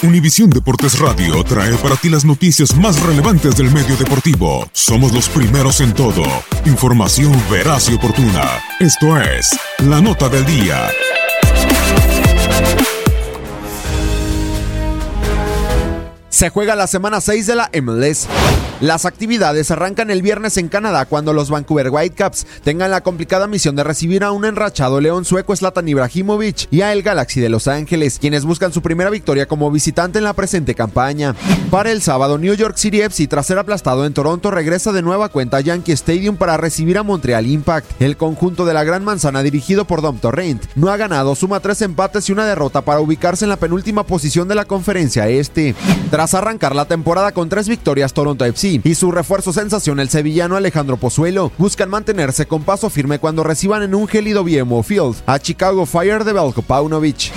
Univisión Deportes Radio trae para ti las noticias más relevantes del medio deportivo. Somos los primeros en todo. Información veraz y oportuna. Esto es La Nota del Día. Se juega la semana 6 de la MLS. Las actividades arrancan el viernes en Canadá cuando los Vancouver Whitecaps tengan la complicada misión de recibir a un enrachado león sueco Zlatan Ibrahimovic y a el Galaxy de Los Ángeles, quienes buscan su primera victoria como visitante en la presente campaña. Para el sábado, New York City FC, tras ser aplastado en Toronto, regresa de nueva cuenta a Yankee Stadium para recibir a Montreal Impact. El conjunto de la Gran Manzana, dirigido por Dom Torrent, no ha ganado, suma tres empates y una derrota para ubicarse en la penúltima posición de la conferencia este. Tras arrancar la temporada con tres victorias, Toronto FC y su refuerzo sensación, el sevillano Alejandro Pozuelo, buscan mantenerse con paso firme cuando reciban en un gélido BMO Field a Chicago Fire de Belko Paunovic.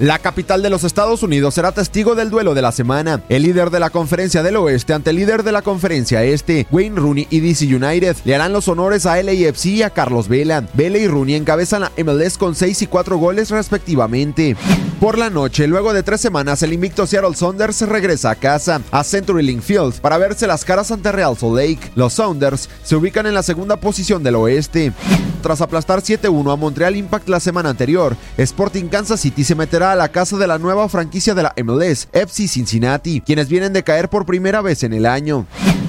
La capital de los Estados Unidos será testigo del duelo de la semana. El líder de la conferencia del oeste ante el líder de la conferencia este, Wayne Rooney y DC United, le harán los honores a LAFC y a Carlos Vela. Vela y Rooney encabezan la MLS con 6 y 4 goles respectivamente. Por la noche, luego de tres semanas, el invicto Seattle Saunders regresa a casa, a CenturyLink Field, para verse las caras ante Real Salt Lake. Los Sounders se ubican en la segunda posición del oeste. Tras aplastar 7-1 a Montreal Impact la semana anterior, Sporting Kansas City se meterá a la casa de la nueva franquicia de la MLS, FC Cincinnati, quienes vienen de caer por primera vez en el año.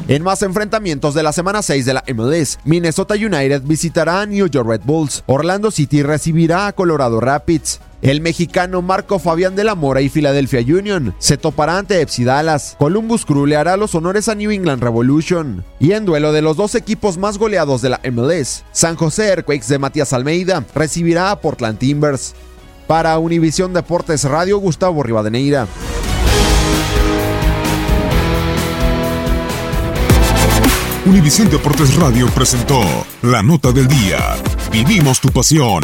En más enfrentamientos de la semana 6 de la MLS, Minnesota United visitará a New York Red Bulls, Orlando City recibirá a Colorado Rapids, el mexicano Marco Fabián de la Mora y Philadelphia Union se topará ante FC Dallas. Columbus Crew le hará los honores a New England Revolution. Y en duelo de los dos equipos más goleados de la MLS, San José Earthquakes de Matías Almeida recibirá a Portland Timbers. Para Univisión Deportes Radio, Gustavo Rivadeneira. Univisión Deportes Radio presentó La Nota del Día. Vivimos tu pasión.